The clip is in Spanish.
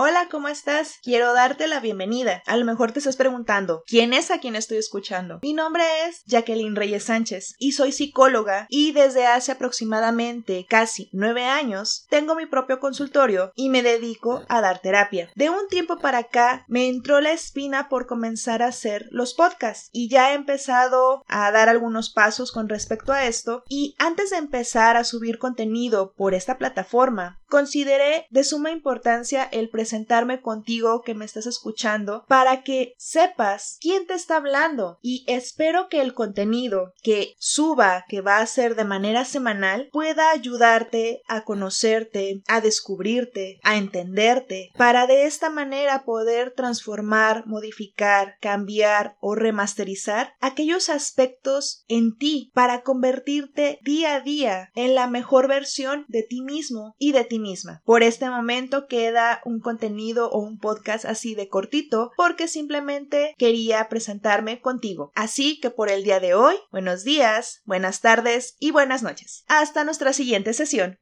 Hola, ¿cómo estás? Quiero darte la bienvenida. A lo mejor te estás preguntando, ¿quién es a quien estoy escuchando? Mi nombre es Jacqueline Reyes Sánchez y soy psicóloga y desde hace aproximadamente casi nueve años tengo mi propio consultorio y me dedico a dar terapia. De un tiempo para acá me entró la espina por comenzar a hacer los podcasts y ya he empezado a dar algunos pasos con respecto a esto y antes de empezar a subir contenido por esta plataforma consideré de suma importancia el presentarme contigo que me estás escuchando para que sepas quién te está hablando y espero que el contenido que suba, que va a ser de manera semanal, pueda ayudarte a conocerte, a descubrirte, a entenderte, para de esta manera poder transformar, modificar, cambiar o remasterizar aquellos aspectos en ti para convertirte día a día en la mejor versión de ti mismo y de ti misma. Por este momento queda un contenido o un podcast así de cortito porque simplemente quería presentarme contigo. Así que por el día de hoy, buenos días, buenas tardes y buenas noches. Hasta nuestra siguiente sesión.